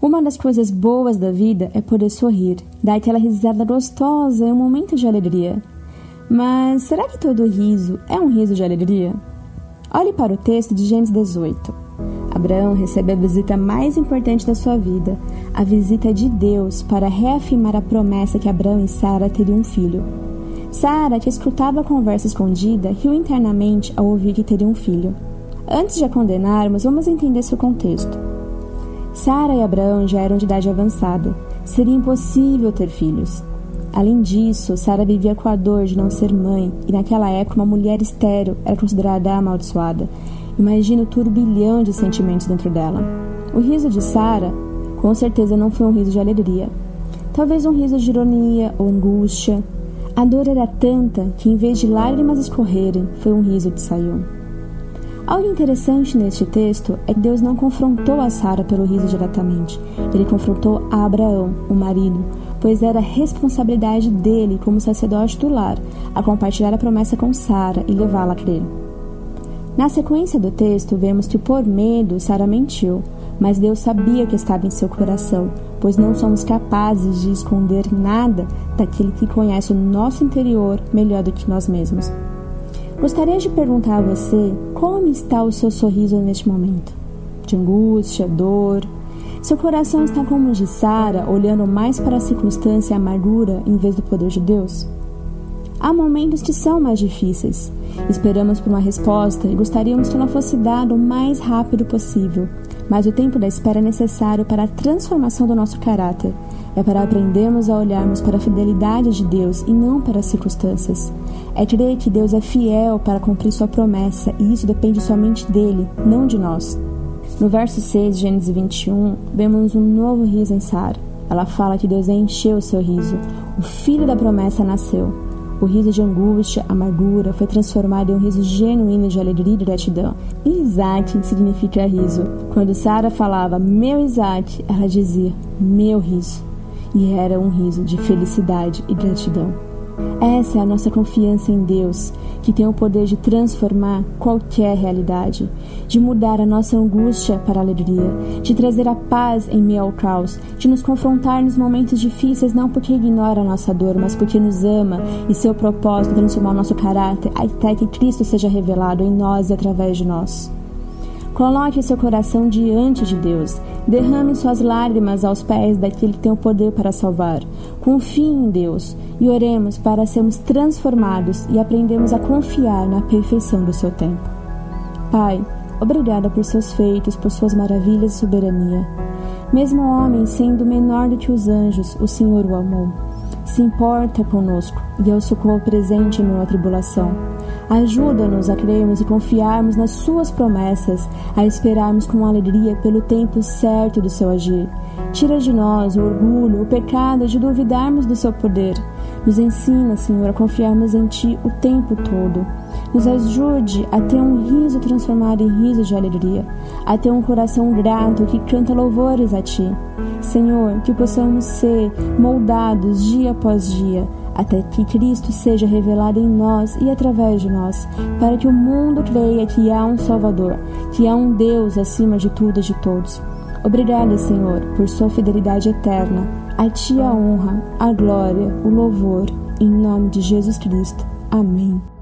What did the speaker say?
Uma das coisas boas da vida é poder sorrir, dar aquela risada gostosa em um momento de alegria. Mas será que todo riso é um riso de alegria? Olhe para o texto de Gênesis 18. Abraão recebe a visita mais importante da sua vida, a visita de Deus para reafirmar a promessa que Abraão e Sara teriam um filho. Sara, que escutava a conversa escondida, riu internamente ao ouvir que teria um filho. Antes de a condenarmos, vamos entender seu contexto. Sara e Abraão já eram de idade avançada. Seria impossível ter filhos. Além disso, Sara vivia com a dor de não ser mãe, e naquela época uma mulher estéril era considerada amaldiçoada. Imagina o turbilhão de sentimentos dentro dela. O riso de Sara, com certeza, não foi um riso de alegria. Talvez um riso de ironia ou angústia. A dor era tanta que, em vez de lágrimas escorrerem, foi um riso que saiu. Algo interessante neste texto é que Deus não confrontou a Sara pelo riso diretamente. Ele confrontou a Abraão, o marido, pois era responsabilidade dele, como sacerdote do lar, a compartilhar a promessa com Sara e levá-la a crer. Na sequência do texto, vemos que por medo Sara mentiu, mas Deus sabia o que estava em seu coração, pois não somos capazes de esconder nada daquele que conhece o nosso interior melhor do que nós mesmos. Gostaria de perguntar a você como está o seu sorriso neste momento? De angústia, dor? Seu coração está como o de Sara, olhando mais para a circunstância e a amargura em vez do poder de Deus? Há momentos que são mais difíceis. Esperamos por uma resposta e gostaríamos que ela fosse dada o mais rápido possível, mas o tempo da espera é necessário para a transformação do nosso caráter é para aprendermos a olharmos para a fidelidade de Deus e não para as circunstâncias. É crer que Deus é fiel para cumprir sua promessa e isso depende somente dele, não de nós. No verso 6 de Gênesis 21, vemos um novo riso em Sara. Ela fala que Deus encheu o seu riso. O filho da promessa nasceu. O riso de angústia, amargura, foi transformado em um riso genuíno de alegria e gratidão. Isaac significa riso. Quando Sara falava meu Isaac, ela dizia meu riso e era um riso de felicidade e gratidão. Essa é a nossa confiança em Deus, que tem o poder de transformar qualquer realidade, de mudar a nossa angústia para alegria, de trazer a paz em meio ao caos, de nos confrontar nos momentos difíceis não porque ignora a nossa dor, mas porque nos ama e seu propósito é transformar o nosso caráter até que Cristo seja revelado em nós e através de nós. Coloque seu coração diante de Deus. Derrame suas lágrimas aos pés daquele que tem o poder para salvar. Confie em Deus e oremos para sermos transformados e aprendemos a confiar na perfeição do seu tempo. Pai, obrigada por seus feitos, por suas maravilhas e soberania. Mesmo o homem sendo menor do que os anjos, o Senhor o amou. Se importa conosco e é o socorro presente em minha tribulação. Ajuda-nos a crermos e confiarmos nas Suas promessas, a esperarmos com alegria pelo tempo certo do Seu agir. Tira de nós o orgulho, o pecado de duvidarmos do Seu poder. Nos ensina, Senhor, a confiarmos em Ti o tempo todo. Nos ajude a ter um riso transformado em riso de alegria, a ter um coração grato que canta louvores a Ti. Senhor, que possamos ser moldados dia após dia até que Cristo seja revelado em nós e através de nós, para que o mundo creia que há um Salvador, que há um Deus acima de tudo e de todos. Obrigada, Senhor, por sua fidelidade eterna. A Ti a honra, a glória, o louvor, em nome de Jesus Cristo. Amém.